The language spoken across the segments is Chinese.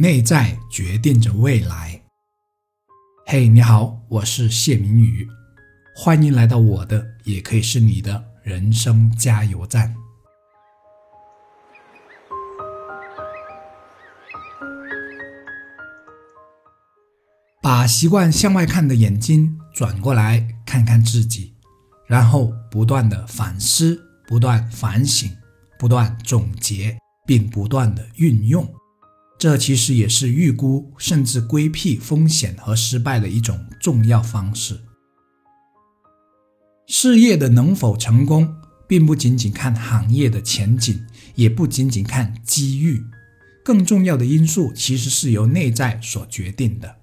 内在决定着未来。嘿，你好，我是谢明宇，欢迎来到我的，也可以是你的人生加油站。把习惯向外看的眼睛转过来看看自己，然后不断的反思，不断反省，不断总结，并不断的运用。这其实也是预估甚至规避风险和失败的一种重要方式。事业的能否成功，并不仅仅看行业的前景，也不仅仅看机遇，更重要的因素其实是由内在所决定的。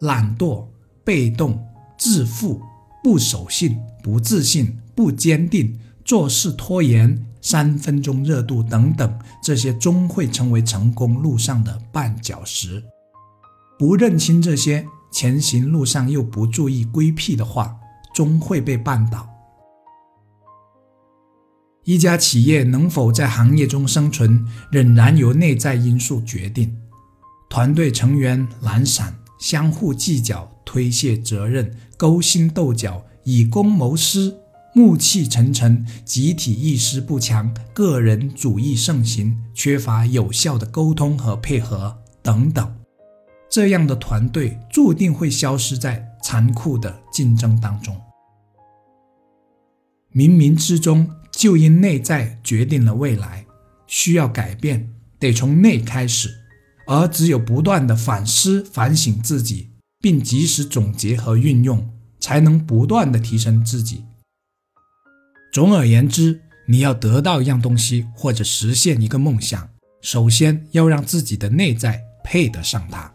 懒惰、被动、自负、不守信、不自信、不坚定、做事拖延。三分钟热度等等，这些终会成为成功路上的绊脚石。不认清这些，前行路上又不注意规避的话，终会被绊倒。一家企业能否在行业中生存，仍然由内在因素决定。团队成员懒散，相互计较，推卸责任，勾心斗角，以公谋私。暮气沉沉，集体意识不强，个人主义盛行，缺乏有效的沟通和配合等等，这样的团队注定会消失在残酷的竞争当中。冥冥之中，就因内在决定了未来，需要改变，得从内开始，而只有不断的反思、反省自己，并及时总结和运用，才能不断的提升自己。总而言之，你要得到一样东西或者实现一个梦想，首先要让自己的内在配得上它。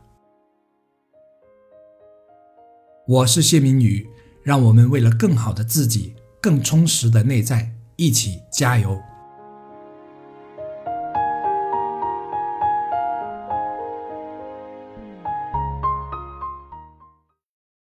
我是谢明宇，让我们为了更好的自己、更充实的内在，一起加油。